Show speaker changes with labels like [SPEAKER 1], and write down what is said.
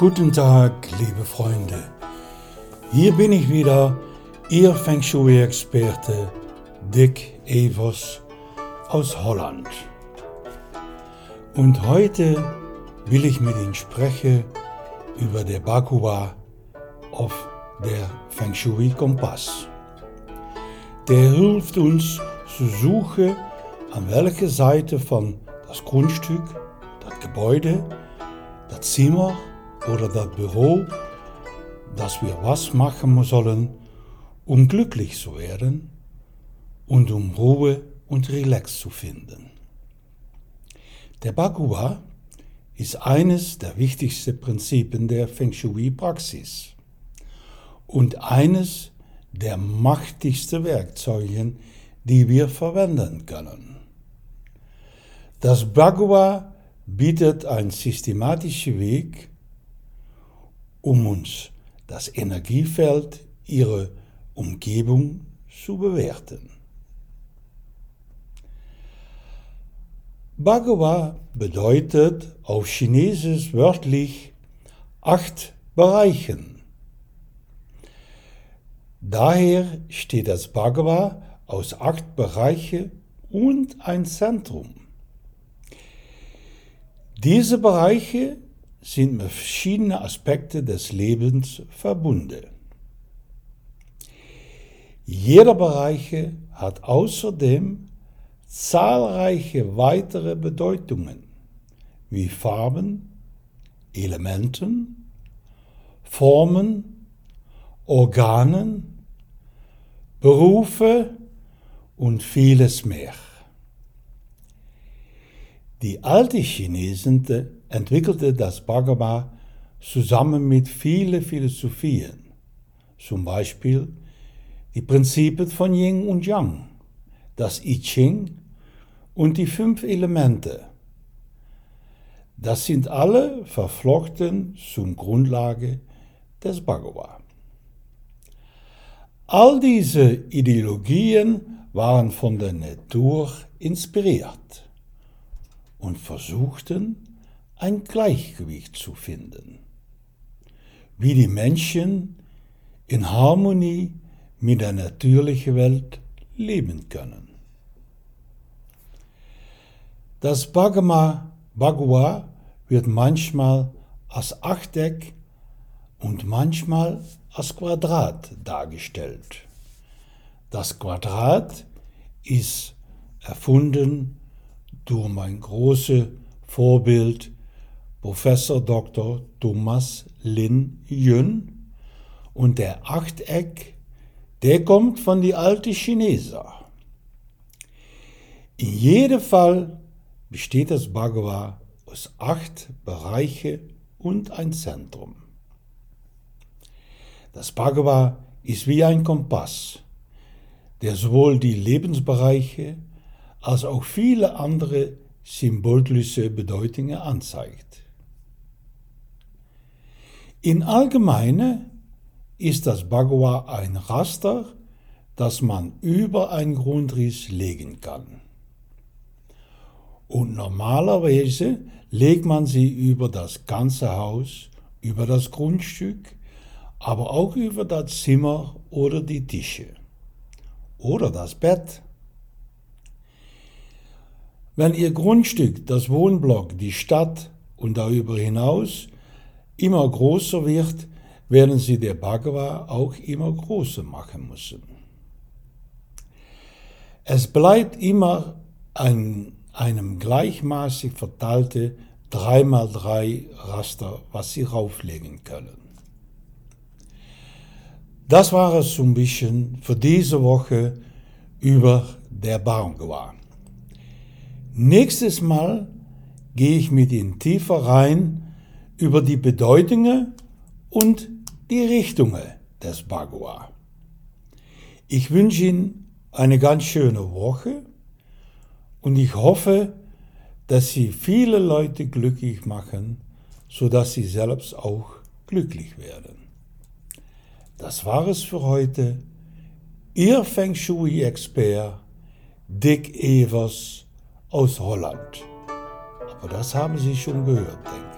[SPEAKER 1] Guten Tag, liebe Freunde. Hier bin ich wieder, Ihr Feng Shui-Experte Dick Evers aus Holland. Und heute will ich mit Ihnen sprechen über der Bagua auf der Feng Shui Kompass. Der hilft uns zu suchen, an welcher Seite von das Grundstück, das Gebäude, das Zimmer oder das Büro, dass wir was machen sollen, um glücklich zu werden und um Ruhe und Relax zu finden. Der Bagua ist eines der wichtigsten Prinzipien der Feng Shui-Praxis und eines der machtigsten Werkzeuge, die wir verwenden können. Das Bagua bietet einen systematischen Weg, um uns das Energiefeld ihrer Umgebung zu bewerten. Bhagava bedeutet auf Chinesisch wörtlich acht Bereichen. Daher steht das Bhagava aus acht Bereichen und ein Zentrum. Diese Bereiche sind mit verschiedenen Aspekten des Lebens verbunden. Jeder Bereich hat außerdem zahlreiche weitere Bedeutungen wie Farben, Elementen, Formen, Organen, Berufe und vieles mehr. Die alte Chinesen entwickelte das Bhagavad zusammen mit vielen Philosophien, zum Beispiel die Prinzipien von Yin und Yang, das I Ching und die fünf Elemente. Das sind alle verflochten zum Grundlage des Bhagavad. All diese Ideologien waren von der Natur inspiriert und versuchten, ein Gleichgewicht zu finden, wie die Menschen in Harmonie mit der natürlichen Welt leben können. Das Bhagama, Bhagwa wird manchmal als Achteck und manchmal als Quadrat dargestellt. Das Quadrat ist erfunden durch mein großes Vorbild Professor Dr. Thomas Lin Yun und der Achteck, der kommt von die alten Chineser. In jedem Fall besteht das Bhagavad aus acht Bereiche und ein Zentrum. Das Bhagavad ist wie ein Kompass, der sowohl die Lebensbereiche als auch viele andere symbolische Bedeutungen anzeigt. In Allgemeine ist das Bhagavad ein Raster, das man über einen Grundriss legen kann. Und normalerweise legt man sie über das ganze Haus, über das Grundstück, aber auch über das Zimmer oder die Tische oder das Bett. Wenn Ihr Grundstück, das Wohnblock, die Stadt und darüber hinaus immer größer wird, werden Sie der Bhagava auch immer größer machen müssen. Es bleibt immer ein, einem gleichmaßig verteilte 3x3 Raster, was Sie rauflegen können. Das war es so ein bisschen für diese Woche über der Bhagava. Nächstes Mal gehe ich mit Ihnen tiefer rein über die Bedeutungen und die Richtungen des Bagua. Ich wünsche Ihnen eine ganz schöne Woche und ich hoffe, dass Sie viele Leute glücklich machen, sodass Sie selbst auch glücklich werden. Das war es für heute. Ihr Feng Shui-Expert Dick Evers aus Holland. Aber das haben Sie schon gehört, denke ich.